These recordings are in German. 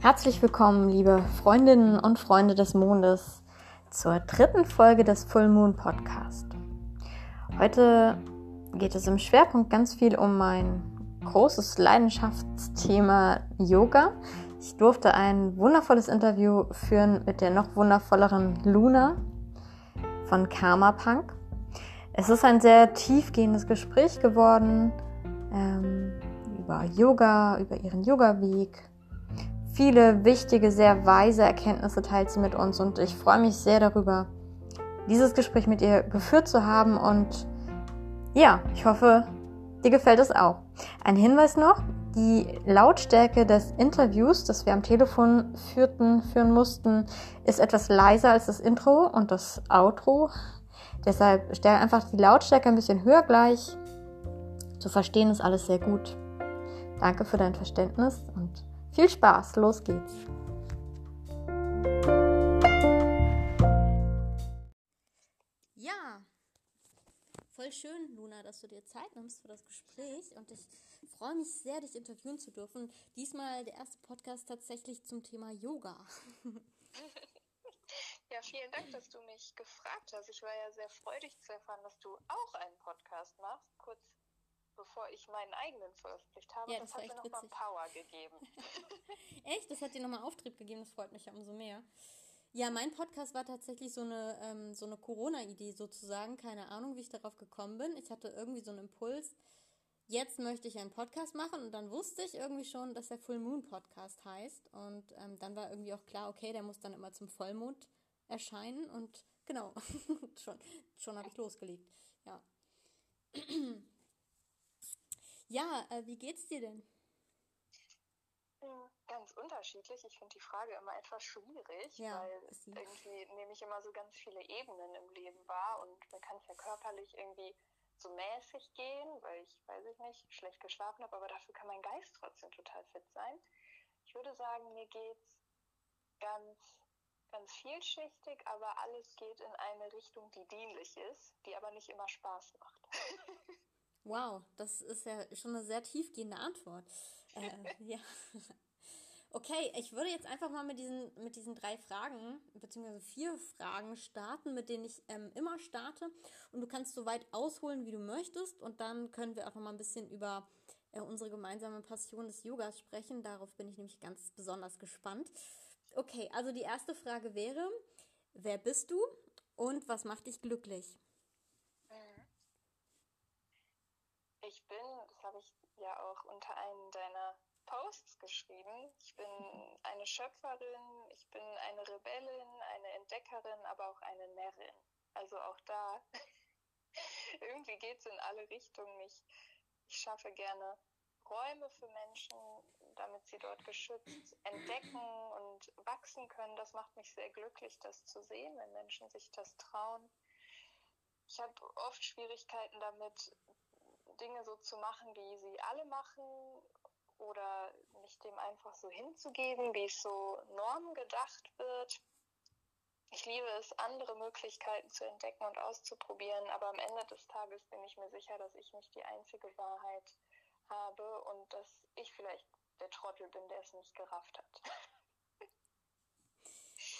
Herzlich willkommen, liebe Freundinnen und Freunde des Mondes, zur dritten Folge des Full Moon Podcast. Heute geht es im Schwerpunkt ganz viel um mein großes Leidenschaftsthema Yoga. Ich durfte ein wundervolles Interview führen mit der noch wundervolleren Luna von Karma Punk. Es ist ein sehr tiefgehendes Gespräch geworden ähm, über Yoga, über ihren Yoga-Weg, viele wichtige, sehr weise Erkenntnisse teilt sie mit uns und ich freue mich sehr darüber, dieses Gespräch mit ihr geführt zu haben und ja, ich hoffe, dir gefällt es auch. Ein Hinweis noch, die Lautstärke des Interviews, das wir am Telefon führten, führen mussten, ist etwas leiser als das Intro und das Outro. Deshalb stell einfach die Lautstärke ein bisschen höher gleich. Zu verstehen ist alles sehr gut. Danke für dein Verständnis und viel Spaß, los geht's. Ja, voll schön, Luna, dass du dir Zeit nimmst für das Gespräch und ich freue mich sehr, dich interviewen zu dürfen. Diesmal der erste Podcast tatsächlich zum Thema Yoga. Ja, vielen Dank, dass du mich gefragt hast. Ich war ja sehr freudig zu erfahren, dass du auch einen Podcast machst. Kurz bevor ich meinen eigenen veröffentlicht habe. Ja, das, das hat mir nochmal Power gegeben. echt? Das hat dir nochmal Auftrieb gegeben, das freut mich ja umso mehr. Ja, mein Podcast war tatsächlich so eine, ähm, so eine Corona-Idee sozusagen. Keine Ahnung, wie ich darauf gekommen bin. Ich hatte irgendwie so einen Impuls. Jetzt möchte ich einen Podcast machen und dann wusste ich irgendwie schon, dass der Full Moon Podcast heißt. Und ähm, dann war irgendwie auch klar, okay, der muss dann immer zum Vollmond erscheinen und genau, schon, schon habe ich losgelegt. Ja. Ja, äh, wie geht's dir denn? Ganz unterschiedlich. Ich finde die Frage immer etwas schwierig, ja, weil irgendwie nehme ich immer so ganz viele Ebenen im Leben wahr und mir kann es ja körperlich irgendwie so mäßig gehen, weil ich, weiß ich nicht, schlecht geschlafen habe, aber dafür kann mein Geist trotzdem total fit sein. Ich würde sagen, mir geht's ganz, ganz vielschichtig, aber alles geht in eine Richtung, die dienlich ist, die aber nicht immer Spaß macht. Wow, das ist ja schon eine sehr tiefgehende Antwort. Äh, ja. Okay, ich würde jetzt einfach mal mit diesen, mit diesen drei Fragen, beziehungsweise vier Fragen starten, mit denen ich ähm, immer starte. Und du kannst so weit ausholen, wie du möchtest. Und dann können wir auch noch mal ein bisschen über äh, unsere gemeinsame Passion des Yogas sprechen. Darauf bin ich nämlich ganz besonders gespannt. Okay, also die erste Frage wäre, wer bist du und was macht dich glücklich? ich bin, das habe ich ja auch unter einem deiner Posts geschrieben. Ich bin eine Schöpferin, ich bin eine Rebellin, eine Entdeckerin, aber auch eine Närrin. Also auch da, irgendwie geht es in alle Richtungen. Ich, ich schaffe gerne Räume für Menschen, damit sie dort geschützt entdecken und wachsen können. Das macht mich sehr glücklich, das zu sehen, wenn Menschen sich das trauen. Ich habe oft Schwierigkeiten damit, Dinge so zu machen, wie sie alle machen oder mich dem einfach so hinzugeben, wie es so Normen gedacht wird. Ich liebe es, andere Möglichkeiten zu entdecken und auszuprobieren, aber am Ende des Tages bin ich mir sicher, dass ich nicht die einzige Wahrheit habe und dass ich vielleicht der Trottel bin, der es nicht gerafft hat.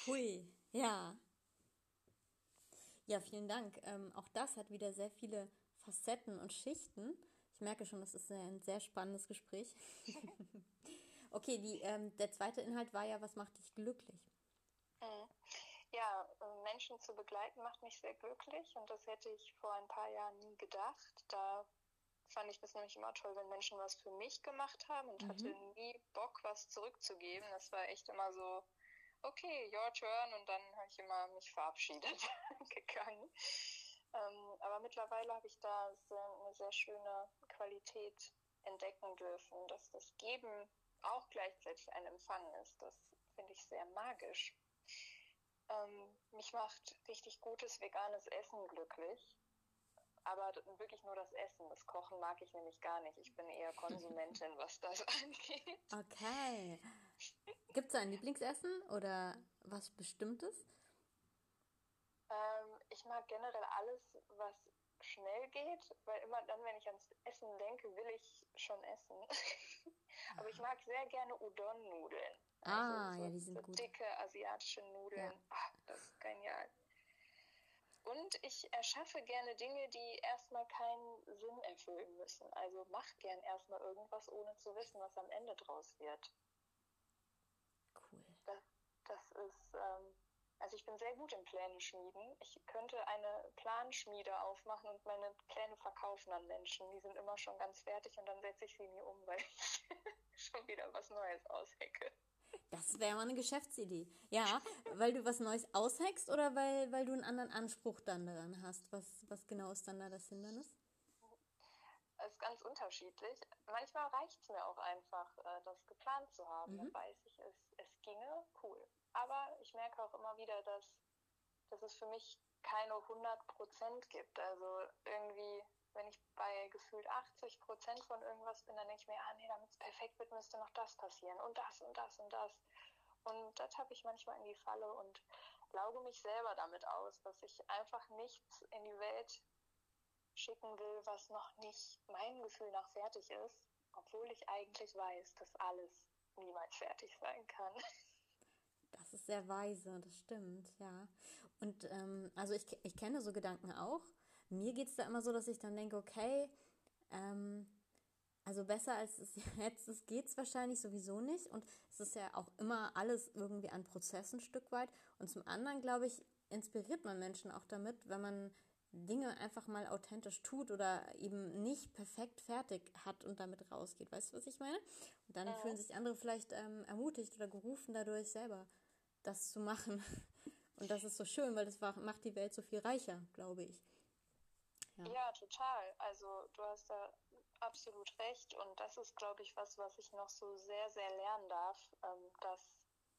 Hui, ja. Ja, vielen Dank. Ähm, auch das hat wieder sehr viele Facetten und Schichten. Ich merke schon, das ist ein sehr spannendes Gespräch. okay, die, ähm, der zweite Inhalt war ja, was macht dich glücklich? Mhm. Ja, Menschen zu begleiten macht mich sehr glücklich und das hätte ich vor ein paar Jahren nie gedacht. Da fand ich das nämlich immer toll, wenn Menschen was für mich gemacht haben und mhm. hatte nie Bock, was zurückzugeben. Das war echt immer so, okay, your turn und dann habe ich immer mich verabschiedet gegangen. Ähm, aber mittlerweile habe ich da sehr, eine sehr schöne Qualität entdecken dürfen, dass das Geben auch gleichzeitig ein Empfang ist. Das finde ich sehr magisch. Ähm, mich macht richtig gutes veganes Essen glücklich. Aber wirklich nur das Essen. Das Kochen mag ich nämlich gar nicht. Ich bin eher Konsumentin, was das angeht. Okay. Gibt es ein Lieblingsessen oder was Bestimmtes? Ich mag generell alles, was schnell geht, weil immer dann, wenn ich ans Essen denke, will ich schon essen. Aber ich mag sehr gerne Udon-Nudeln. Ah, also so, ja, die sind so gut. Dicke asiatische Nudeln. Ja. Ach, das ist genial. Und ich erschaffe gerne Dinge, die erstmal keinen Sinn erfüllen müssen. Also mach gern erstmal irgendwas, ohne zu wissen, was am Ende draus wird. Cool. Das, das ist, ähm, also ich bin sehr gut im Pläne schmieden. Ich könnte eine Planschmiede aufmachen und meine Pläne verkaufen an Menschen. Die sind immer schon ganz fertig und dann setze ich sie nie um, weil ich schon wieder was Neues aushecke. Das wäre mal eine Geschäftsidee. Ja, weil du was Neues aushackst oder weil, weil du einen anderen Anspruch dann daran hast? Was, was genau ist dann da das Hindernis? Es ist ganz unterschiedlich. Manchmal reicht es mir auch einfach, äh, das geplant zu haben. Mhm. Dann weiß ich, es, es ginge, cool. Aber ich merke auch immer wieder, dass, dass es für mich keine 100 Prozent gibt. Also irgendwie wenn ich bei gefühlt 80 Prozent von irgendwas bin, dann denke ich mir, ah nee, damit es perfekt wird, müsste noch das passieren und das und das und das. Und das habe ich manchmal in die Falle und lauge mich selber damit aus, dass ich einfach nichts in die Welt schicken will, was noch nicht meinem Gefühl nach fertig ist, obwohl ich eigentlich weiß, dass alles niemals fertig sein kann. Das ist sehr weise, das stimmt, ja. Und ähm, also ich, ich kenne so Gedanken auch. Mir geht es da immer so, dass ich dann denke, okay, ähm, also besser als es jetzt ist, geht es wahrscheinlich sowieso nicht. Und es ist ja auch immer alles irgendwie an Prozess ein Stück weit. Und zum anderen, glaube ich, inspiriert man Menschen auch damit, wenn man Dinge einfach mal authentisch tut oder eben nicht perfekt fertig hat und damit rausgeht. Weißt du, was ich meine? Und dann ja. fühlen sich andere vielleicht ähm, ermutigt oder gerufen dadurch selber das zu machen. Und das ist so schön, weil das macht die Welt so viel reicher, glaube ich. Ja. ja, total. Also du hast da absolut recht und das ist, glaube ich, was, was ich noch so sehr, sehr lernen darf, ähm, dass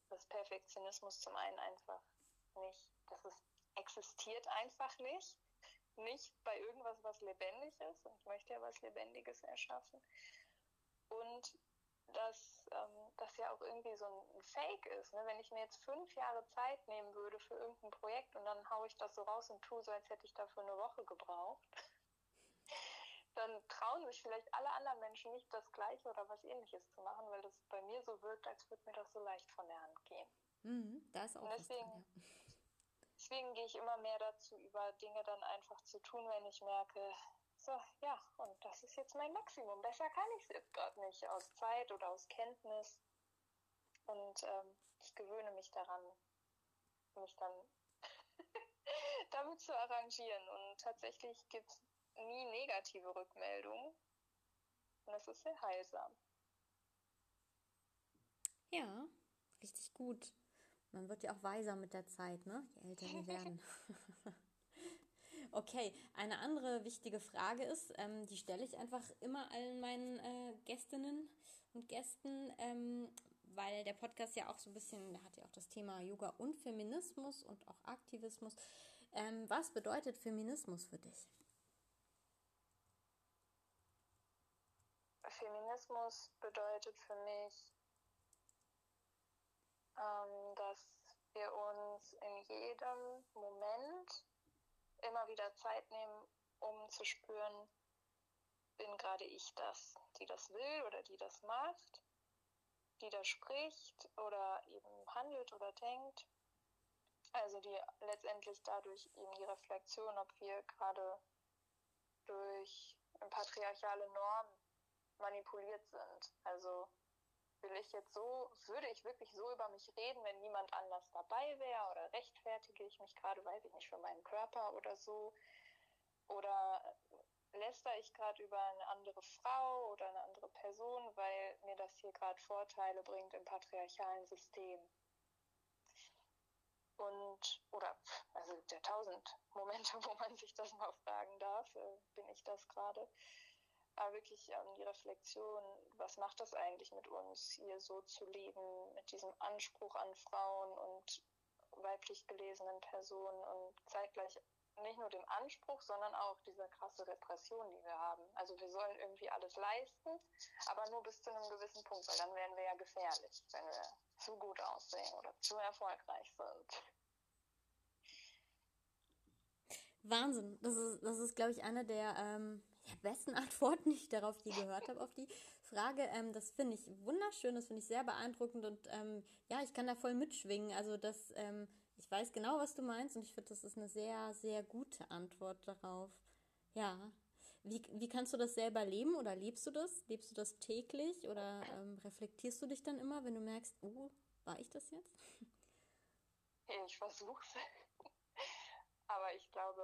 das Perfektionismus zum einen einfach nicht, dass es existiert einfach nicht, nicht bei irgendwas, was lebendig ist und ich möchte ja was Lebendiges erschaffen und dass ähm, das ja auch irgendwie so ein Fake ist. Ne? Wenn ich mir jetzt fünf Jahre Zeit nehmen würde für irgendein Projekt und dann haue ich das so raus und tue so, als hätte ich dafür eine Woche gebraucht, dann trauen sich vielleicht alle anderen Menschen nicht das Gleiche oder was ähnliches zu machen, weil das bei mir so wirkt, als würde mir das so leicht von der Hand gehen. Mhm, da ist auch und deswegen, dran, ja. deswegen gehe ich immer mehr dazu über, Dinge dann einfach zu tun, wenn ich merke, so, ja, und das ist jetzt mein Maximum. Besser kann ich es jetzt gerade nicht, aus Zeit oder aus Kenntnis. Und ähm, ich gewöhne mich daran, mich dann damit zu arrangieren. Und tatsächlich gibt es nie negative Rückmeldungen. Und das ist sehr heilsam. Ja, richtig gut. Man wird ja auch weiser mit der Zeit, ne? Je älter wir werden. Okay, eine andere wichtige Frage ist, ähm, die stelle ich einfach immer allen meinen äh, Gästinnen und Gästen, ähm, weil der Podcast ja auch so ein bisschen, der hat ja auch das Thema Yoga und Feminismus und auch Aktivismus. Ähm, was bedeutet Feminismus für dich? Feminismus bedeutet für mich, ähm, dass wir uns in jedem Moment immer wieder Zeit nehmen, um zu spüren, bin gerade ich das, die das will oder die das macht, die da spricht oder eben handelt oder denkt. Also die letztendlich dadurch eben die Reflexion, ob wir gerade durch patriarchale Normen manipuliert sind. Also will ich jetzt so, würde ich wirklich so über mich reden, wenn niemand anders dabei wäre oder rechtfertige ich mich gerade, weiß ich nicht, für meinen Körper oder so? Oder läster ich gerade über eine andere Frau oder eine andere Person, weil mir das hier gerade Vorteile bringt im patriarchalen System? Und, oder, also der tausend Momente, wo man sich das mal fragen darf, äh, bin ich das gerade? Aber wirklich ähm, die Reflexion, was macht das eigentlich mit uns, hier so zu leben, mit diesem Anspruch an Frauen und weiblich gelesenen Personen und zeitgleich nicht nur dem Anspruch, sondern auch dieser krasse Repression, die wir haben. Also wir sollen irgendwie alles leisten, aber nur bis zu einem gewissen Punkt, weil dann wären wir ja gefährlich, wenn wir zu gut aussehen oder zu erfolgreich sind. Wahnsinn. Das ist, das ist glaube ich, eine der, ähm, besten Antworten, die ich darauf je gehört habe, auf die Frage. Ähm, das finde ich wunderschön, das finde ich sehr beeindruckend und ähm, ja, ich kann da voll mitschwingen. Also das, ähm, ich weiß genau, was du meinst und ich finde, das ist eine sehr, sehr gute Antwort darauf. Ja. Wie, wie kannst du das selber leben oder lebst du das? Lebst du das täglich oder ähm, reflektierst du dich dann immer, wenn du merkst, oh, war ich das jetzt? Ich versuche es. Aber ich glaube,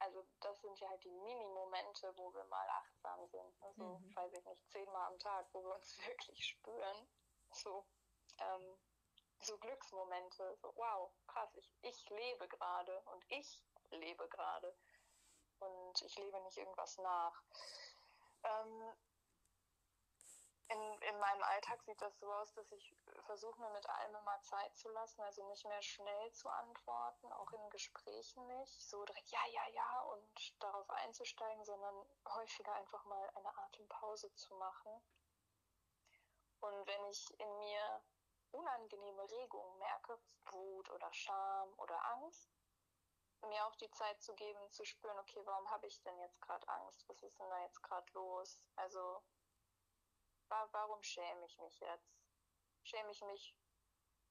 also das sind ja halt die Mini-Momente, wo wir mal achtsam sind. Also, mhm. weiß ich nicht, zehnmal am Tag, wo wir uns wirklich spüren. So, ähm, so Glücksmomente. So, wow, krass, ich, ich lebe gerade und ich lebe gerade. Und ich lebe nicht irgendwas nach. Ähm, in, in meinem Alltag sieht das so aus, dass ich versuche, mir mit allem immer Zeit zu lassen, also nicht mehr schnell zu antworten, auch in Gesprächen nicht, so direkt ja, ja, ja und darauf einzusteigen, sondern häufiger einfach mal eine Atempause zu machen. Und wenn ich in mir unangenehme Regungen merke, Wut oder Scham oder Angst, mir auch die Zeit zu geben, zu spüren, okay, warum habe ich denn jetzt gerade Angst? Was ist denn da jetzt gerade los? Also warum schäme ich mich jetzt? Schäme ich mich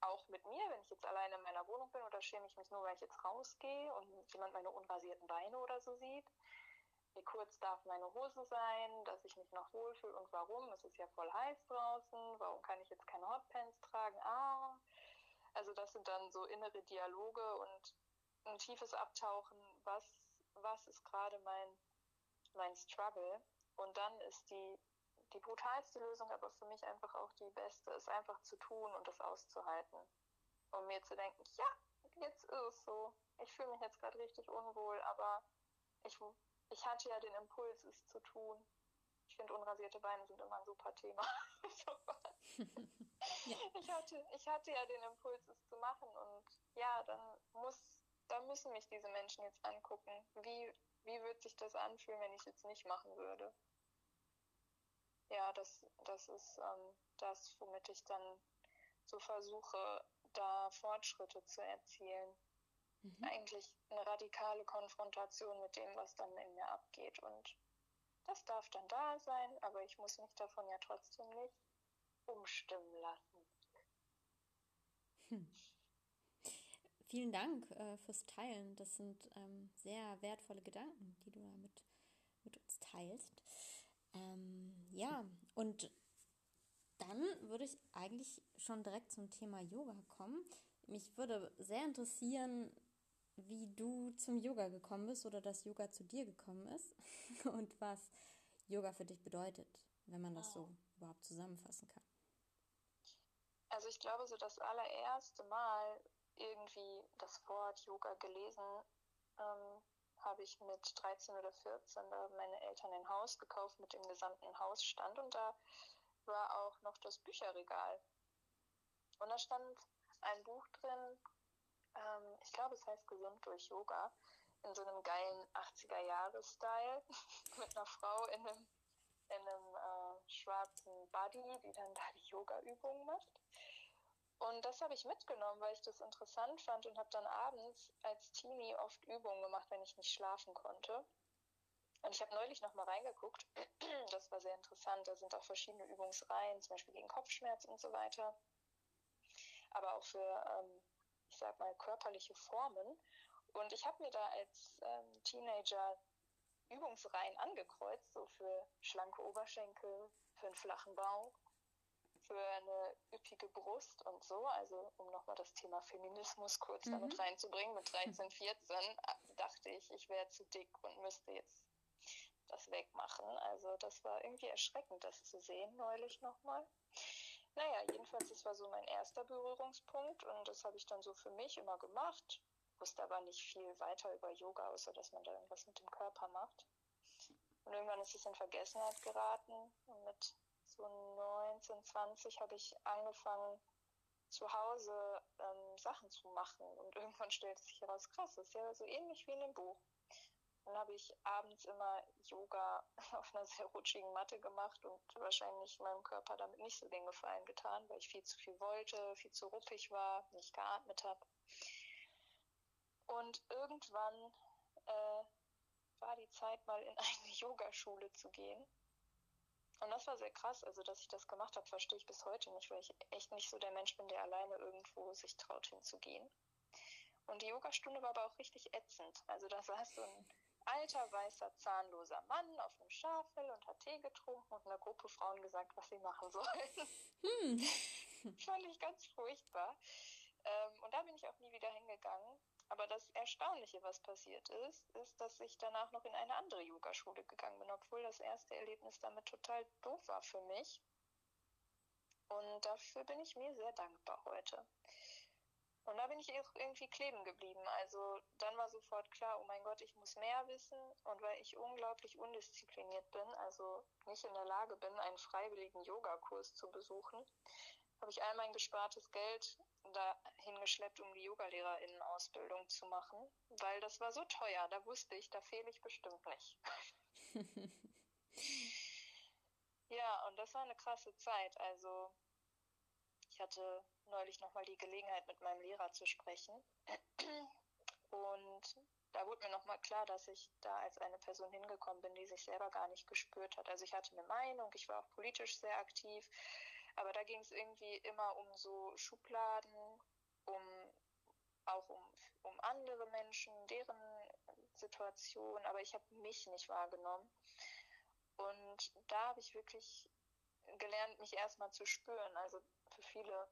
auch mit mir, wenn ich jetzt alleine in meiner Wohnung bin, oder schäme ich mich nur, weil ich jetzt rausgehe und jemand meine unrasierten Beine oder so sieht? Wie kurz darf meine Hose sein, dass ich mich noch wohlfühle und warum? Es ist ja voll heiß draußen, warum kann ich jetzt keine Hotpants tragen? Ah, also das sind dann so innere Dialoge und ein tiefes Abtauchen, was, was ist gerade mein, mein Struggle? Und dann ist die die brutalste Lösung, aber für mich einfach auch die beste, ist einfach zu tun und das auszuhalten. Und mir zu denken, ja, jetzt ist es so. Ich fühle mich jetzt gerade richtig unwohl, aber ich, ich hatte ja den Impuls, es zu tun. Ich finde, unrasierte Beine sind immer ein super Thema. ich, hatte, ich hatte ja den Impuls, es zu machen. Und ja, dann muss, dann müssen mich diese Menschen jetzt angucken. Wie, wie wird sich das anfühlen, wenn ich es jetzt nicht machen würde? Ja, das, das ist ähm, das, womit ich dann so versuche, da Fortschritte zu erzielen. Mhm. Eigentlich eine radikale Konfrontation mit dem, was dann in mir abgeht. Und das darf dann da sein, aber ich muss mich davon ja trotzdem nicht umstimmen lassen. Hm. Vielen Dank äh, fürs Teilen. Das sind ähm, sehr wertvolle Gedanken, die du da mit, mit uns teilst. Ähm, ja, und dann würde ich eigentlich schon direkt zum Thema Yoga kommen. Mich würde sehr interessieren, wie du zum Yoga gekommen bist oder dass Yoga zu dir gekommen ist und was Yoga für dich bedeutet, wenn man das so überhaupt zusammenfassen kann. Also ich glaube, so das allererste Mal irgendwie das Wort Yoga gelesen ähm, habe ich mit 13 oder 14 da meine Eltern ein Haus gekauft mit dem gesamten Hausstand und da war auch noch das Bücherregal. Und da stand ein Buch drin, ähm, ich glaube es heißt Gesund durch Yoga, in so einem geilen 80er-Jahres-Style mit einer Frau in einem, in einem äh, schwarzen Buddy, die dann da die Yoga-Übungen macht. Und das habe ich mitgenommen, weil ich das interessant fand und habe dann abends als Teenie oft Übungen gemacht, wenn ich nicht schlafen konnte. Und ich habe neulich noch mal reingeguckt. Das war sehr interessant. Da sind auch verschiedene Übungsreihen, zum Beispiel gegen Kopfschmerz und so weiter. Aber auch für, ähm, ich sag mal, körperliche Formen. Und ich habe mir da als ähm, Teenager Übungsreihen angekreuzt, so für schlanke Oberschenkel, für einen flachen Bauch, für eine üppige Brust und so. Also um nochmal das Thema Feminismus kurz mhm. damit reinzubringen. Mit 13, 14 äh, dachte ich, ich wäre zu dick und müsste jetzt das wegmachen. Also das war irgendwie erschreckend, das zu sehen neulich nochmal. Naja, jedenfalls, das war so mein erster Berührungspunkt und das habe ich dann so für mich immer gemacht. Wusste aber nicht viel weiter über Yoga, außer dass man da irgendwas mit dem Körper macht. Und irgendwann ist es in Vergessenheit geraten und mit so 19, 20 habe ich angefangen, zu Hause ähm, Sachen zu machen. Und irgendwann stellte sich heraus, krass, das ist ja so ähnlich wie in dem Buch. Dann habe ich abends immer Yoga auf einer sehr rutschigen Matte gemacht und wahrscheinlich meinem Körper damit nicht so den Gefallen getan, weil ich viel zu viel wollte, viel zu ruppig war, nicht geatmet habe. Und irgendwann äh, war die Zeit, mal in eine Yogaschule zu gehen. Und das war sehr krass. Also, dass ich das gemacht habe, verstehe ich bis heute nicht, weil ich echt nicht so der Mensch bin, der alleine irgendwo sich traut hinzugehen. Und die Yogastunde war aber auch richtig ätzend. Also, da saß so ein alter, weißer, zahnloser Mann auf einem Schafell und hat Tee getrunken und einer Gruppe Frauen gesagt, was sie machen sollen. Hm. Fand ich ganz furchtbar. Ähm, und da bin ich auch nie wieder hingegangen. Aber das Erstaunliche, was passiert ist, ist, dass ich danach noch in eine andere Yogaschule gegangen bin, obwohl das erste Erlebnis damit total doof war für mich. Und dafür bin ich mir sehr dankbar heute. Und da bin ich auch irgendwie kleben geblieben. Also dann war sofort klar, oh mein Gott, ich muss mehr wissen. Und weil ich unglaublich undiszipliniert bin, also nicht in der Lage bin, einen freiwilligen Yogakurs zu besuchen, habe ich all mein gespartes Geld dahin geschleppt, um die Yogalehrerinnen-Ausbildung zu machen, weil das war so teuer. Da wusste ich, da fehle ich bestimmt nicht. ja, und das war eine krasse Zeit. Also ich hatte neulich nochmal die Gelegenheit, mit meinem Lehrer zu sprechen. Und da wurde mir nochmal klar, dass ich da als eine Person hingekommen bin, die sich selber gar nicht gespürt hat. Also ich hatte eine Meinung, ich war auch politisch sehr aktiv, aber da ging es irgendwie immer um so Schubladen, um auch um, um andere Menschen, deren Situation, aber ich habe mich nicht wahrgenommen. Und da habe ich wirklich gelernt, mich erstmal zu spüren. Also für viele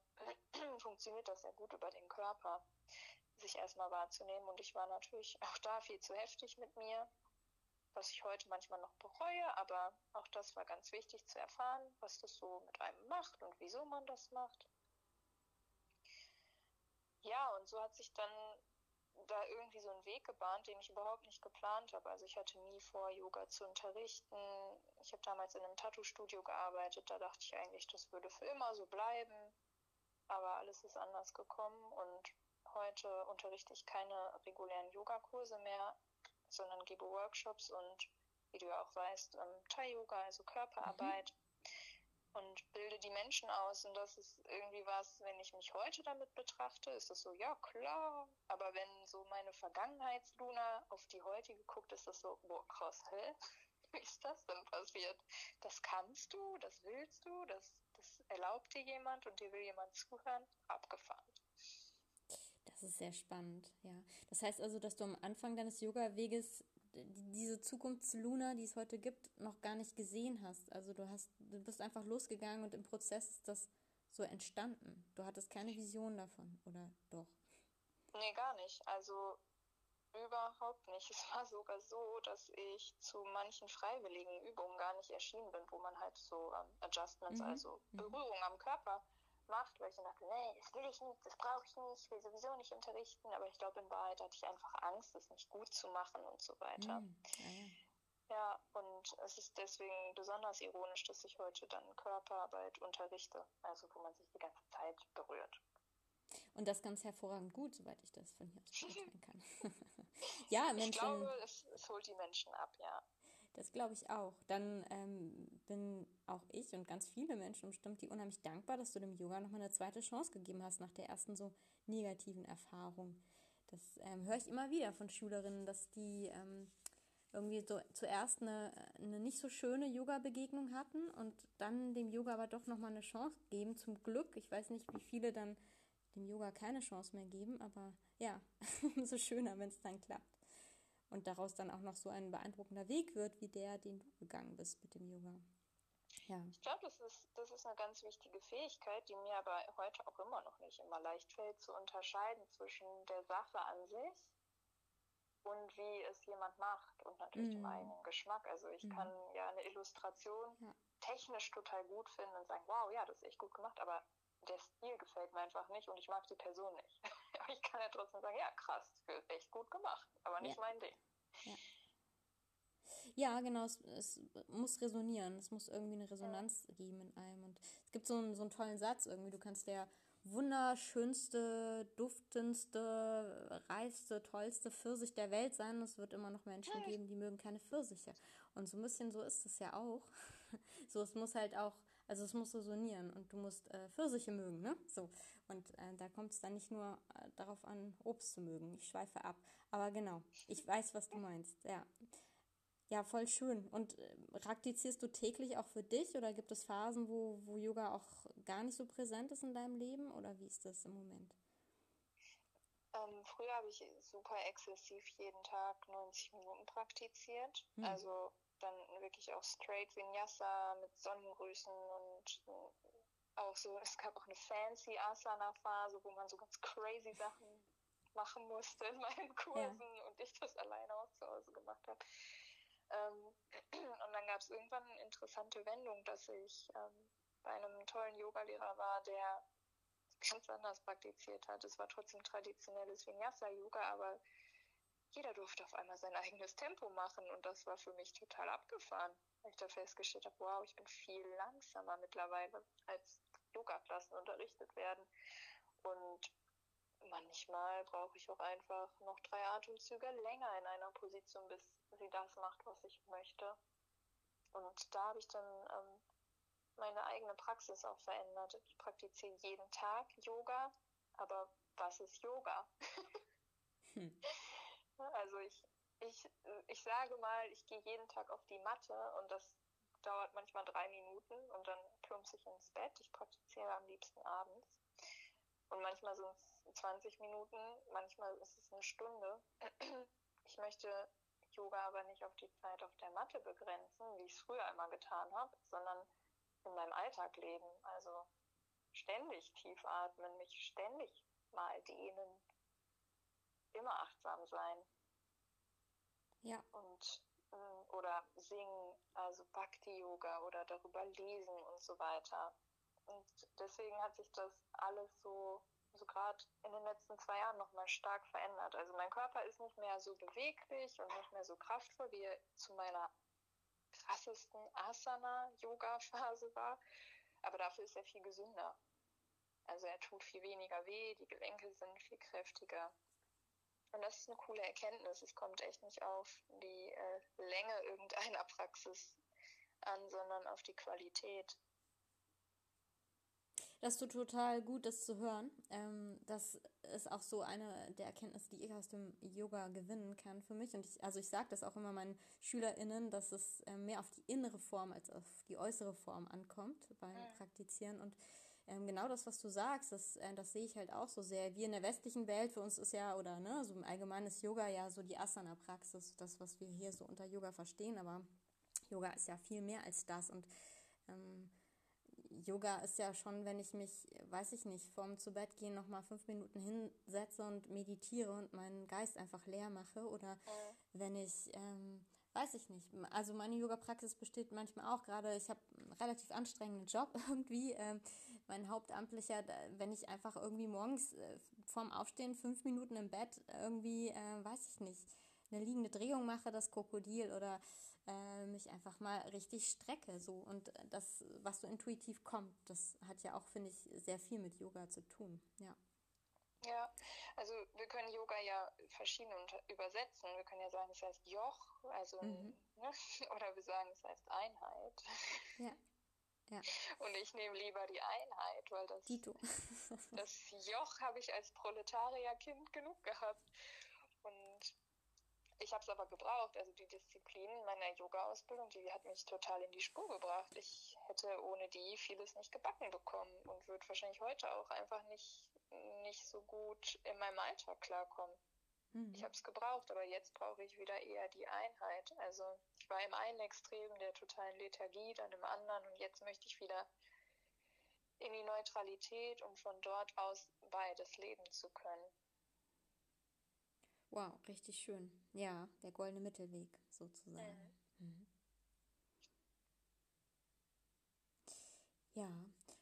funktioniert das sehr gut über den Körper, sich erstmal wahrzunehmen. Und ich war natürlich auch da viel zu heftig mit mir, was ich heute manchmal noch bereue, aber auch das war ganz wichtig zu erfahren, was das so mit einem macht und wieso man das macht. Ja, und so hat sich dann da irgendwie so ein Weg gebahnt, den ich überhaupt nicht geplant habe. Also ich hatte nie vor, Yoga zu unterrichten. Ich habe damals in einem Tattoo-Studio gearbeitet. Da dachte ich eigentlich, das würde für immer so bleiben. Aber alles ist anders gekommen und heute unterrichte ich keine regulären Yogakurse mehr, sondern gebe Workshops und, wie du ja auch weißt, ähm, Thai-Yoga, also Körperarbeit. Mhm und bilde die Menschen aus. Und das ist irgendwie was, wenn ich mich heute damit betrachte, ist das so, ja klar. Aber wenn so meine Vergangenheitsluna auf die heutige guckt, ist das so, boah, krass, hä? Wie ist das denn passiert? Das kannst du, das willst du, das, das erlaubt dir jemand und dir will jemand zuhören? Abgefahren. Das ist sehr spannend, ja. Das heißt also, dass du am Anfang deines Yoga-Weges diese Zukunftsluna, die es heute gibt, noch gar nicht gesehen hast. Also du hast, du bist einfach losgegangen und im Prozess ist das so entstanden. Du hattest keine Vision davon, oder doch? Nee, gar nicht. Also überhaupt nicht. Es war sogar so, dass ich zu manchen freiwilligen Übungen gar nicht erschienen bin, wo man halt so ähm, Adjustments, mhm. also mhm. Berührung am Körper macht, weil ich dachte, nee, das will ich nicht, das brauche ich nicht, ich will sowieso nicht unterrichten. Aber ich glaube, in Wahrheit hatte ich einfach Angst, das nicht gut zu machen und so weiter. Mhm. Ja, und es ist deswegen besonders ironisch, dass ich heute dann Körperarbeit unterrichte, also wo man sich die ganze Zeit berührt. Und das ganz hervorragend gut, soweit ich das von hier aus beurteilen kann. ja, Menschen. Ich glaube, es, es holt die Menschen ab, ja. Das glaube ich auch. Dann ähm, bin auch ich und ganz viele Menschen bestimmt die unheimlich dankbar, dass du dem Yoga nochmal eine zweite Chance gegeben hast nach der ersten so negativen Erfahrung. Das ähm, höre ich immer wieder von Schülerinnen, dass die ähm, irgendwie so zuerst eine, eine nicht so schöne Yoga-Begegnung hatten und dann dem Yoga aber doch nochmal eine Chance geben. Zum Glück. Ich weiß nicht, wie viele dann dem Yoga keine Chance mehr geben, aber ja, umso schöner, wenn es dann klappt und daraus dann auch noch so ein beeindruckender Weg wird, wie der, den du gegangen bist mit dem Yoga. Ja. Ich glaube, das ist, das ist eine ganz wichtige Fähigkeit, die mir aber heute auch immer noch nicht immer leicht fällt, zu unterscheiden zwischen der Sache an sich und wie es jemand macht und natürlich mm. dem eigenen Geschmack. Also ich mm. kann ja eine Illustration ja. technisch total gut finden und sagen, wow, ja, das ist echt gut gemacht, aber der Stil gefällt mir einfach nicht und ich mag die Person nicht. aber ich kann ja trotzdem sagen, ja, krass, echt gut gemacht, aber nicht ja. mein Ding. Ja. Ja, genau, es, es, muss resonieren. Es muss irgendwie eine Resonanz geben in einem. Und es gibt so einen, so einen tollen Satz irgendwie. Du kannst der wunderschönste, duftendste, reifste, tollste Pfirsich der Welt sein. Es wird immer noch Menschen geben, die mögen keine Pfirsiche. Und so ein bisschen so ist es ja auch. So, es muss halt auch Also es muss resonieren und du musst äh, Pfirsiche mögen, ne? So. Und äh, da kommt es dann nicht nur äh, darauf an, Obst zu mögen. Ich schweife ab. Aber genau, ich weiß, was du meinst. Ja. Ja, voll schön. Und äh, praktizierst du täglich auch für dich oder gibt es Phasen, wo, wo Yoga auch gar nicht so präsent ist in deinem Leben oder wie ist das im Moment? Ähm, früher habe ich super exzessiv jeden Tag 90 Minuten praktiziert. Hm. Also dann wirklich auch straight Vinyasa mit Sonnengrüßen und äh, auch so, es gab auch eine fancy Asana-Phase, wo man so ganz crazy Sachen machen musste in meinen Kursen ja. und ich das alleine auch zu Hause gemacht habe. Ähm, und dann gab es irgendwann eine interessante Wendung, dass ich ähm, bei einem tollen Yogalehrer war, der ganz anders praktiziert hat. Es war trotzdem traditionelles Vinyasa-Yoga, aber jeder durfte auf einmal sein eigenes Tempo machen und das war für mich total abgefahren, weil ich da festgestellt habe, wow, ich bin viel langsamer mittlerweile, als Yoga-Klassen unterrichtet werden. Und manchmal brauche ich auch einfach noch drei Atemzüge länger in einer Position, bis sie das macht, was ich möchte. Und da habe ich dann ähm, meine eigene Praxis auch verändert. Ich praktiziere jeden Tag Yoga, aber was ist Yoga? hm. Also ich, ich, ich sage mal, ich gehe jeden Tag auf die Matte und das dauert manchmal drei Minuten und dann plumpse ich ins Bett. Ich praktiziere am liebsten abends. Und manchmal sind es 20 Minuten, manchmal ist es eine Stunde. Ich möchte Yoga aber nicht auf die Zeit auf der Matte begrenzen, wie ich es früher immer getan habe, sondern in meinem Alltag leben. Also ständig tief atmen, mich ständig mal dehnen, immer achtsam sein. Ja. Und äh, oder singen, also Bhakti-Yoga oder darüber lesen und so weiter. Und deswegen hat sich das alles so, so gerade in den letzten zwei Jahren nochmal stark verändert. Also mein Körper ist nicht mehr so beweglich und nicht mehr so kraftvoll, wie er zu meiner krassesten Asana-Yoga-Phase war. Aber dafür ist er viel gesünder. Also er tut viel weniger weh, die Gelenke sind viel kräftiger. Und das ist eine coole Erkenntnis. Es kommt echt nicht auf die äh, Länge irgendeiner Praxis an, sondern auf die Qualität. Das tut total gut, das zu hören. Ähm, das ist auch so eine der Erkenntnisse, die ich aus dem Yoga gewinnen kann für mich. Und ich, also ich sage das auch immer meinen SchülerInnen, dass es äh, mehr auf die innere Form als auf die äußere Form ankommt beim ja. Praktizieren. Und ähm, genau das, was du sagst, das, äh, das sehe ich halt auch so sehr. Wir in der westlichen Welt, für uns ist ja, oder ne, so im Allgemeinen ist Yoga ja so die Asana-Praxis, das, was wir hier so unter Yoga verstehen, aber Yoga ist ja viel mehr als das und ähm, Yoga ist ja schon, wenn ich mich, weiß ich nicht, vorm zu Bett gehen noch mal fünf Minuten hinsetze und meditiere und meinen Geist einfach leer mache oder wenn ich ähm, weiß ich nicht. Also meine Yoga-Praxis besteht manchmal auch gerade, ich habe einen relativ anstrengenden Job irgendwie. Ähm, mein hauptamtlicher, wenn ich einfach irgendwie morgens äh, vorm Aufstehen fünf Minuten im Bett irgendwie, äh, weiß ich nicht, eine liegende Drehung mache, das Krokodil oder äh, mich einfach mal richtig strecke. So. Und das, was so intuitiv kommt, das hat ja auch, finde ich, sehr viel mit Yoga zu tun. Ja. Ja, also wir können Yoga ja verschieden übersetzen. Wir können ja sagen, es heißt Joch, also mhm. ne? oder wir sagen, es heißt Einheit. Ja. Ja. Und ich nehme lieber die Einheit, weil das, das Joch habe ich als Proletarierkind genug gehabt. Und ich habe es aber gebraucht. Also die Disziplin meiner Yoga-Ausbildung, die hat mich total in die Spur gebracht. Ich hätte ohne die vieles nicht gebacken bekommen und würde wahrscheinlich heute auch einfach nicht, nicht so gut in meinem Alltag klarkommen. Mhm. Ich habe es gebraucht, aber jetzt brauche ich wieder eher die Einheit. Also ich war im einen Extrem der totalen Lethargie, dann im anderen und jetzt möchte ich wieder in die Neutralität, um von dort aus beides leben zu können. Wow, richtig schön. Ja, der goldene Mittelweg sozusagen. Mhm. Mhm. Ja,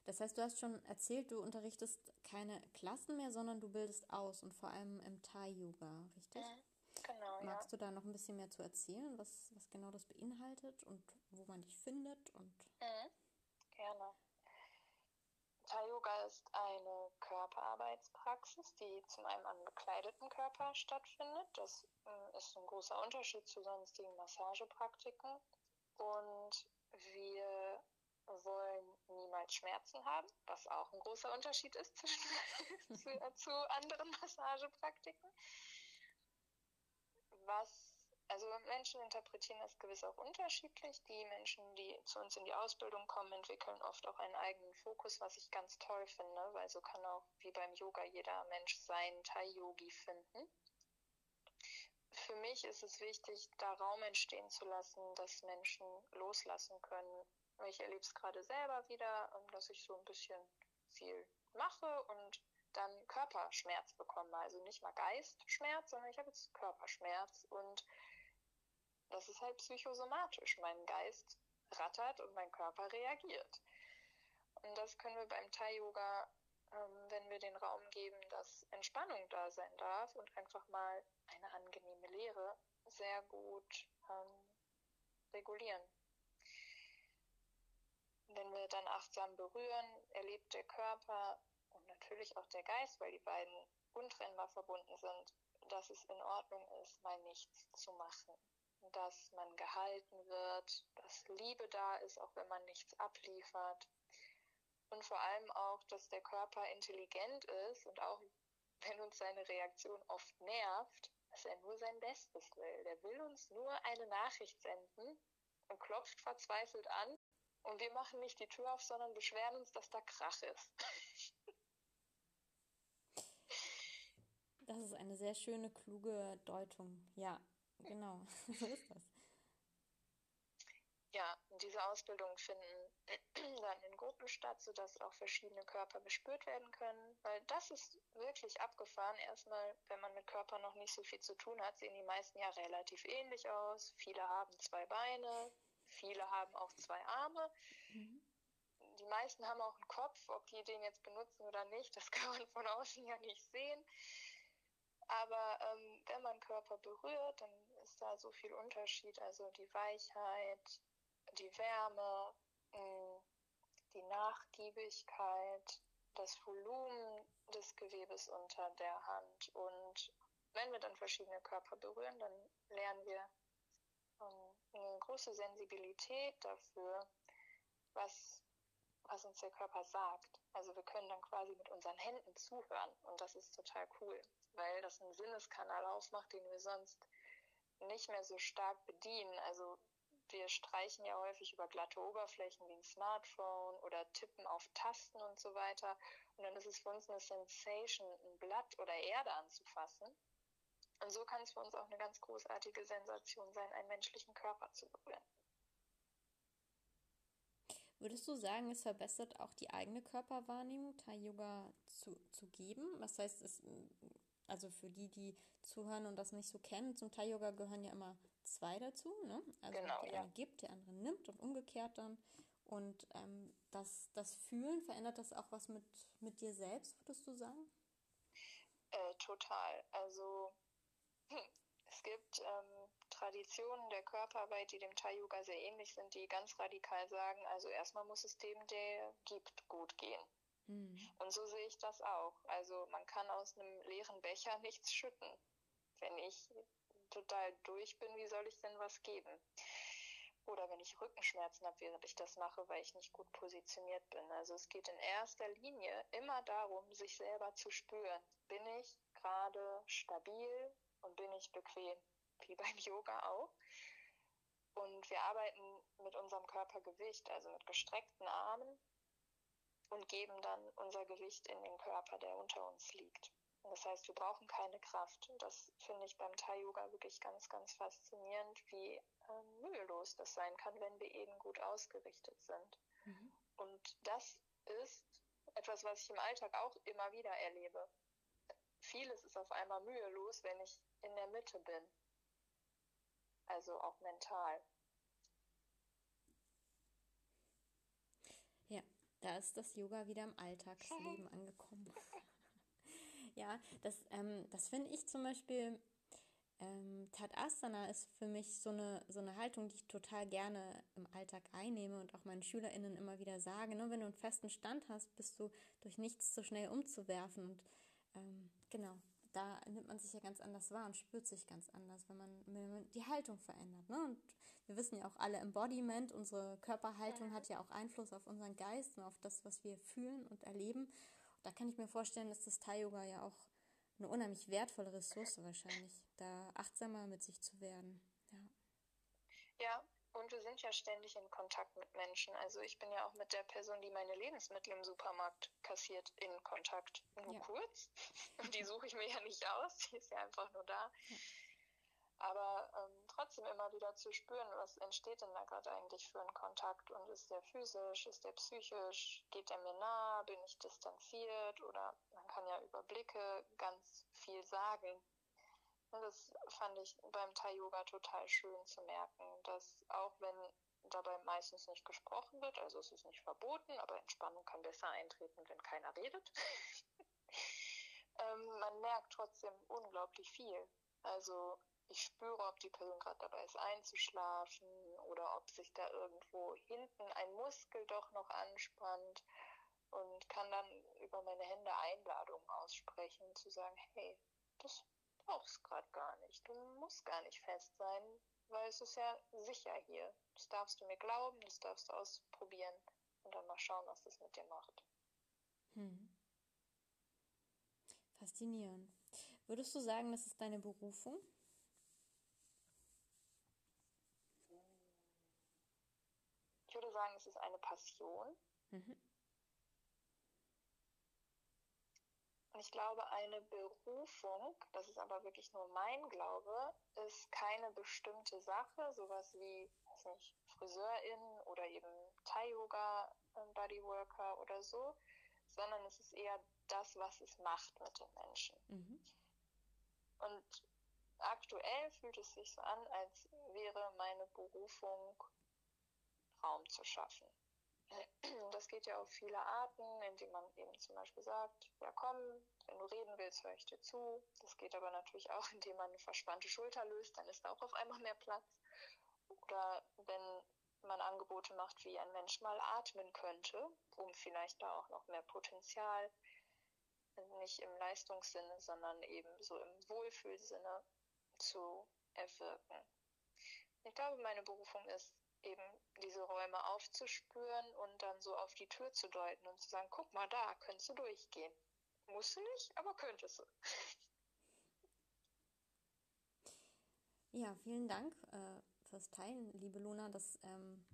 das heißt, du hast schon erzählt, du unterrichtest keine Klassen mehr, sondern du bildest aus und vor allem im Thai-Yoga, richtig? Mhm, genau. Magst ja. du da noch ein bisschen mehr zu erzählen, was, was genau das beinhaltet und wo man dich findet? Und mhm, gerne. Thai Yoga ist eine Körperarbeitspraxis, die zum einen an bekleideten Körper stattfindet. Das äh, ist ein großer Unterschied zu sonstigen Massagepraktiken. Und wir wollen halt Schmerzen haben, was auch ein großer Unterschied ist zwischen, zu, zu anderen Massagepraktiken. Was also Menschen interpretieren das gewiss auch unterschiedlich. Die Menschen, die zu uns in die Ausbildung kommen, entwickeln oft auch einen eigenen Fokus, was ich ganz toll finde, weil so kann auch wie beim Yoga jeder Mensch seinen Thai-Yogi finden. Für mich ist es wichtig, da Raum entstehen zu lassen, dass Menschen loslassen können. Ich erlebe es gerade selber wieder, dass ich so ein bisschen viel mache und dann Körperschmerz bekomme. Also nicht mal Geistschmerz, sondern ich habe jetzt Körperschmerz und das ist halt psychosomatisch. Mein Geist rattert und mein Körper reagiert. Und das können wir beim Thai-Yoga, ähm, wenn wir den Raum geben, dass Entspannung da sein darf und einfach mal eine angenehme Lehre sehr gut ähm, regulieren. Wenn wir dann achtsam berühren, erlebt der Körper und natürlich auch der Geist, weil die beiden untrennbar verbunden sind, dass es in Ordnung ist, mal nichts zu machen dass man gehalten wird, dass Liebe da ist, auch wenn man nichts abliefert. Und vor allem auch, dass der Körper intelligent ist und auch wenn uns seine Reaktion oft nervt, dass er nur sein Bestes will. Der will uns nur eine Nachricht senden und klopft verzweifelt an und wir machen nicht die Tür auf, sondern beschweren uns, dass da Krach ist. Das ist eine sehr schöne, kluge Deutung. Ja, Genau, so ist das. Ja, diese Ausbildungen finden dann in Gruppen statt, sodass auch verschiedene Körper bespürt werden können. Weil das ist wirklich abgefahren. Erstmal, wenn man mit Körpern noch nicht so viel zu tun hat, sehen die meisten ja relativ ähnlich aus. Viele haben zwei Beine, viele haben auch zwei Arme. Mhm. Die meisten haben auch einen Kopf, ob die den jetzt benutzen oder nicht, das kann man von außen ja nicht sehen. Aber ähm, wenn man Körper berührt, dann ist da so viel Unterschied. Also die Weichheit, die Wärme, mm, die Nachgiebigkeit, das Volumen des Gewebes unter der Hand. Und wenn wir dann verschiedene Körper berühren, dann lernen wir ähm, eine große Sensibilität dafür, was, was uns der Körper sagt. Also wir können dann quasi mit unseren Händen zuhören und das ist total cool weil das einen Sinneskanal aufmacht, den wir sonst nicht mehr so stark bedienen. Also wir streichen ja häufig über glatte Oberflächen wie ein Smartphone oder tippen auf Tasten und so weiter. Und dann ist es für uns eine Sensation, ein Blatt oder Erde anzufassen. Und so kann es für uns auch eine ganz großartige Sensation sein, einen menschlichen Körper zu berühren. Würdest du sagen, es verbessert auch die eigene Körperwahrnehmung, Thai Yoga zu, zu geben? Was heißt, es also für die, die zuhören und das nicht so kennen, zum Thai-Yoga gehören ja immer zwei dazu. Ne? Also genau, der ja. eine gibt, der andere nimmt und umgekehrt dann. Und ähm, das, das Fühlen, verändert das auch was mit, mit dir selbst, würdest du sagen? Äh, total. Also es gibt ähm, Traditionen der Körperarbeit, die dem Thai-Yoga sehr ähnlich sind, die ganz radikal sagen, also erstmal muss es dem, der gibt, gut gehen. Mhm. Und so sehe ich das auch. Also man kann aus einem leeren Becher nichts schütten. Wenn ich total durch bin, wie soll ich denn was geben? Oder wenn ich Rückenschmerzen habe, während ich das mache, weil ich nicht gut positioniert bin. Also es geht in erster Linie immer darum, sich selber zu spüren. Bin ich gerade stabil und bin ich bequem? Wie beim Yoga auch. Und wir arbeiten mit unserem Körpergewicht, also mit gestreckten Armen, und geben dann unser Gewicht in den Körper, der unter uns liegt. Das heißt, wir brauchen keine Kraft. Das finde ich beim Thai-Yoga wirklich ganz, ganz faszinierend, wie äh, mühelos das sein kann, wenn wir eben gut ausgerichtet sind. Mhm. Und das ist etwas, was ich im Alltag auch immer wieder erlebe. Vieles ist auf einmal mühelos, wenn ich in der Mitte bin. Also auch mental. Da ist das Yoga wieder im Alltagsleben angekommen. ja, das, ähm, das finde ich zum Beispiel. Ähm, Tadasana ist für mich so eine, so eine Haltung, die ich total gerne im Alltag einnehme und auch meinen SchülerInnen immer wieder sage. Ne? Wenn du einen festen Stand hast, bist du durch nichts so schnell umzuwerfen. Und ähm, genau, da nimmt man sich ja ganz anders wahr und spürt sich ganz anders, wenn man, wenn man die Haltung verändert. Ne? Und wir wissen ja auch alle, Embodiment, unsere Körperhaltung hat ja auch Einfluss auf unseren Geist und auf das, was wir fühlen und erleben. Und da kann ich mir vorstellen, dass das Thai-Yoga ja auch eine unheimlich wertvolle Ressource wahrscheinlich, da achtsamer mit sich zu werden. Ja. Ja, und wir sind ja ständig in Kontakt mit Menschen. Also ich bin ja auch mit der Person, die meine Lebensmittel im Supermarkt kassiert, in Kontakt. Nur ja. kurz. Die suche ich mir ja nicht aus, die ist ja einfach nur da. Ja. Aber ähm, trotzdem immer wieder zu spüren, was entsteht denn da gerade eigentlich für ein Kontakt und ist der physisch, ist der psychisch, geht der mir nah, bin ich distanziert oder man kann ja über Blicke ganz viel sagen und das fand ich beim Thai-Yoga total schön zu merken, dass auch wenn dabei meistens nicht gesprochen wird, also es ist nicht verboten, aber Entspannung kann besser eintreten, wenn keiner redet. ähm, man merkt trotzdem unglaublich viel. Also ich spüre, ob die Person gerade dabei ist einzuschlafen oder ob sich da irgendwo hinten ein Muskel doch noch anspannt und kann dann über meine Hände Einladungen aussprechen, zu sagen, hey, das brauchst gerade gar nicht. Du musst gar nicht fest sein, weil es ist ja sicher hier. Das darfst du mir glauben, das darfst du ausprobieren und dann mal schauen, was das mit dir macht. Hm. Faszinierend. Würdest du sagen, das ist deine Berufung? Ich würde sagen, es ist eine Passion. Mhm. Und ich glaube, eine Berufung, das ist aber wirklich nur mein Glaube, ist keine bestimmte Sache, sowas wie, weiß nicht, Friseurin oder eben Thai-Yoga, ähm, Bodyworker oder so, sondern es ist eher das, was es macht mit den Menschen. Mhm. Und aktuell fühlt es sich so an, als wäre meine Berufung, Raum zu schaffen. Das geht ja auf viele Arten, indem man eben zum Beispiel sagt, ja komm, wenn du reden willst, höre ich dir zu. Das geht aber natürlich auch, indem man eine verspannte Schulter löst, dann ist da auch auf einmal mehr Platz. Oder wenn man Angebote macht, wie ein Mensch mal atmen könnte, um vielleicht da auch noch mehr Potenzial, nicht im Leistungssinne, sondern eben so im Wohlfühlsinne zu erwirken. Ich glaube, meine Berufung ist, eben diese Räume aufzuspüren und dann so auf die Tür zu deuten und zu sagen, guck mal da, könntest du durchgehen. Muss nicht, aber könntest du. Ja, vielen Dank äh, fürs Teilen, liebe Luna. Das, ähm,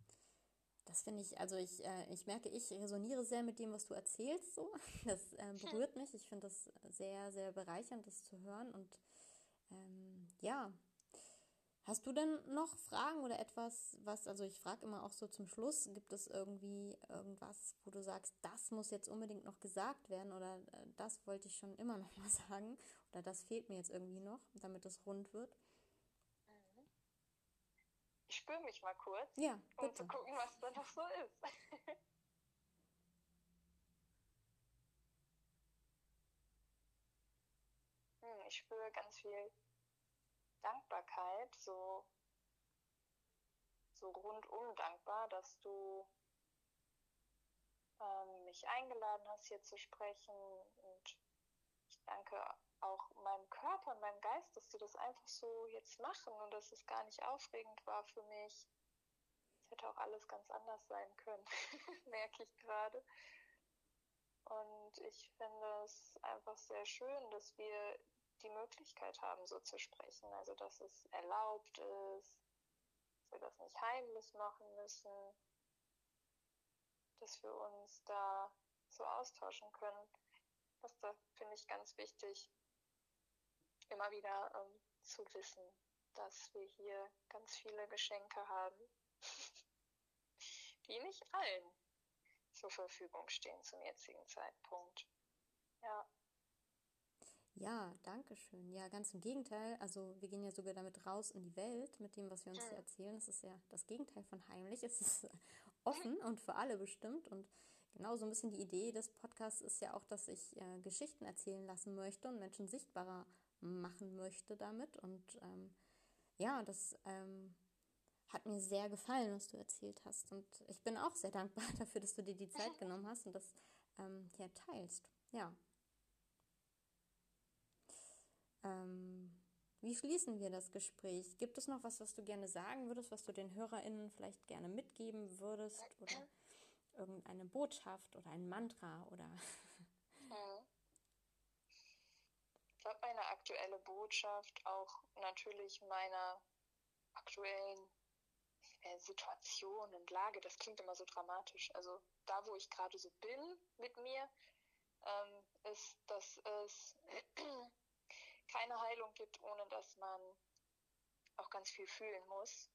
das finde ich, also ich, äh, ich merke, ich resoniere sehr mit dem, was du erzählst. So. Das äh, berührt mich. Ich finde das sehr, sehr bereichernd, das zu hören. Und ähm, ja, Hast du denn noch Fragen oder etwas, was, also ich frage immer auch so zum Schluss, gibt es irgendwie irgendwas, wo du sagst, das muss jetzt unbedingt noch gesagt werden oder äh, das wollte ich schon immer noch mal sagen oder das fehlt mir jetzt irgendwie noch, damit es rund wird? Ich spüre mich mal kurz, ja, bitte. um zu gucken, was da noch so ist. Hm, ich spüre ganz viel Dankbarkeit, so, so rundum dankbar, dass du ähm, mich eingeladen hast, hier zu sprechen. Und ich danke auch meinem Körper meinem Geist, dass sie das einfach so jetzt machen und dass es gar nicht aufregend war für mich. Es hätte auch alles ganz anders sein können, merke ich gerade. Und ich finde es einfach sehr schön, dass wir die Möglichkeit haben, so zu sprechen. Also, dass es erlaubt ist, dass wir das nicht heimlich machen müssen, dass wir uns da so austauschen können. Das da finde ich ganz wichtig, immer wieder ähm, zu wissen, dass wir hier ganz viele Geschenke haben, die nicht allen zur Verfügung stehen zum jetzigen Zeitpunkt. Ja. Ja, danke schön. Ja, ganz im Gegenteil. Also wir gehen ja sogar damit raus in die Welt mit dem, was wir uns hier erzählen. Das ist ja das Gegenteil von heimlich. Es ist offen und für alle bestimmt. Und genau so ein bisschen die Idee des Podcasts ist ja auch, dass ich äh, Geschichten erzählen lassen möchte und Menschen sichtbarer machen möchte damit. Und ähm, ja, das ähm, hat mir sehr gefallen, was du erzählt hast. Und ich bin auch sehr dankbar dafür, dass du dir die Zeit genommen hast und das ähm, hier teilst. Ja, ähm, wie schließen wir das Gespräch? Gibt es noch was, was du gerne sagen würdest, was du den HörerInnen vielleicht gerne mitgeben würdest? Oder irgendeine Botschaft oder ein Mantra oder. Ich glaube, meine aktuelle Botschaft, auch natürlich meiner aktuellen äh, Situation und Lage, das klingt immer so dramatisch. Also da, wo ich gerade so bin mit mir, ähm, ist, dass es keine Heilung gibt, ohne dass man auch ganz viel fühlen muss.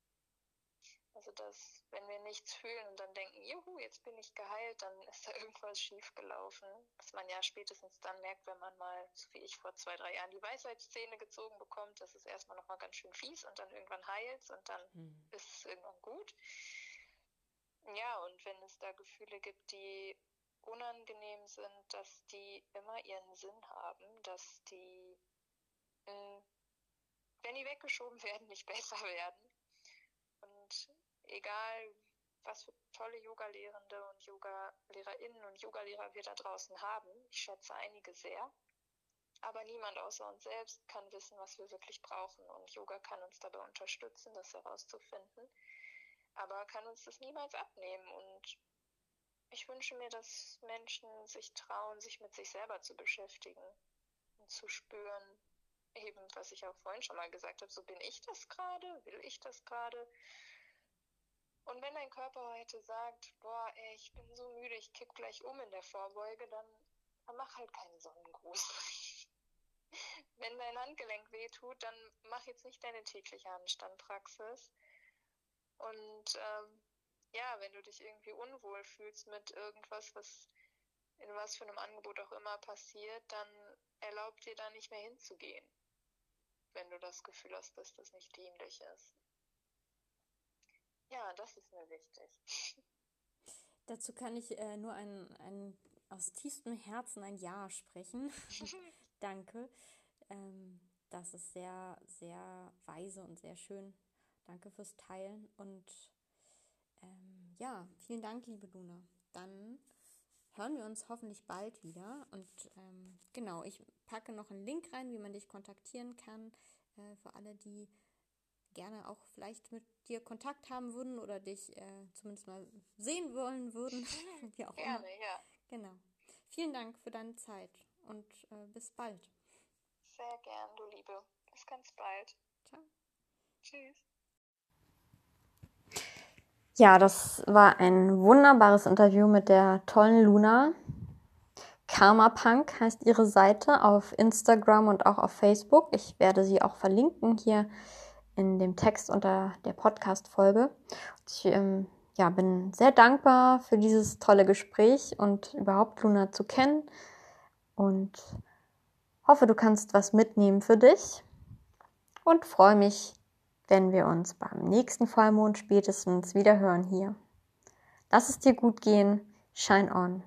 Also dass, wenn wir nichts fühlen und dann denken, juhu, jetzt bin ich geheilt, dann ist da irgendwas schiefgelaufen. Was man ja spätestens dann merkt, wenn man mal, so wie ich vor zwei, drei Jahren, die Weisheitszähne gezogen bekommt, das ist erstmal nochmal ganz schön fies und dann irgendwann heilt und dann mhm. ist es irgendwann gut. Ja, und wenn es da Gefühle gibt, die unangenehm sind, dass die immer ihren Sinn haben, dass die, mh, wenn die weggeschoben werden, nicht besser werden. Und egal, was für tolle Yoga-Lehrende und Yoga-LehrerInnen und Yogalehrer wir da draußen haben, ich schätze einige sehr, aber niemand außer uns selbst kann wissen, was wir wirklich brauchen. Und Yoga kann uns dabei unterstützen, das herauszufinden, aber kann uns das niemals abnehmen. Und ich wünsche mir, dass Menschen sich trauen, sich mit sich selber zu beschäftigen und zu spüren, eben, was ich auch vorhin schon mal gesagt habe, so bin ich das gerade, will ich das gerade. Und wenn dein Körper heute sagt, boah, ey, ich bin so müde, ich kipp gleich um in der Vorbeuge, dann, dann mach halt keinen Sonnengruß. wenn dein Handgelenk wehtut, dann mach jetzt nicht deine tägliche Handstandpraxis. Und ähm, ja, wenn du dich irgendwie unwohl fühlst mit irgendwas, was in was für einem Angebot auch immer passiert, dann erlaubt dir da nicht mehr hinzugehen, wenn du das Gefühl hast, dass das nicht dienlich ist. Ja, das ist mir wichtig. Dazu kann ich äh, nur ein, ein aus tiefstem Herzen ein Ja sprechen. Danke. Ähm, das ist sehr, sehr weise und sehr schön. Danke fürs Teilen und ähm, ja, vielen Dank, liebe Luna. Dann hören wir uns hoffentlich bald wieder. Und ähm, genau, ich packe noch einen Link rein, wie man dich kontaktieren kann. Äh, für alle, die gerne auch vielleicht mit dir Kontakt haben würden oder dich äh, zumindest mal sehen wollen würden. wie auch gerne, immer. ja. Genau. Vielen Dank für deine Zeit und äh, bis bald. Sehr gern, du Liebe. Bis ganz bald. Ciao. Tschüss. Ja, das war ein wunderbares Interview mit der tollen Luna. Karma Punk heißt ihre Seite auf Instagram und auch auf Facebook. Ich werde sie auch verlinken hier in dem Text unter der Podcast-Folge. Ich ähm, ja, bin sehr dankbar für dieses tolle Gespräch und überhaupt Luna zu kennen und hoffe, du kannst was mitnehmen für dich und freue mich wenn wir uns beim nächsten Vollmond spätestens wieder hören hier. Lass es dir gut gehen. Shine on.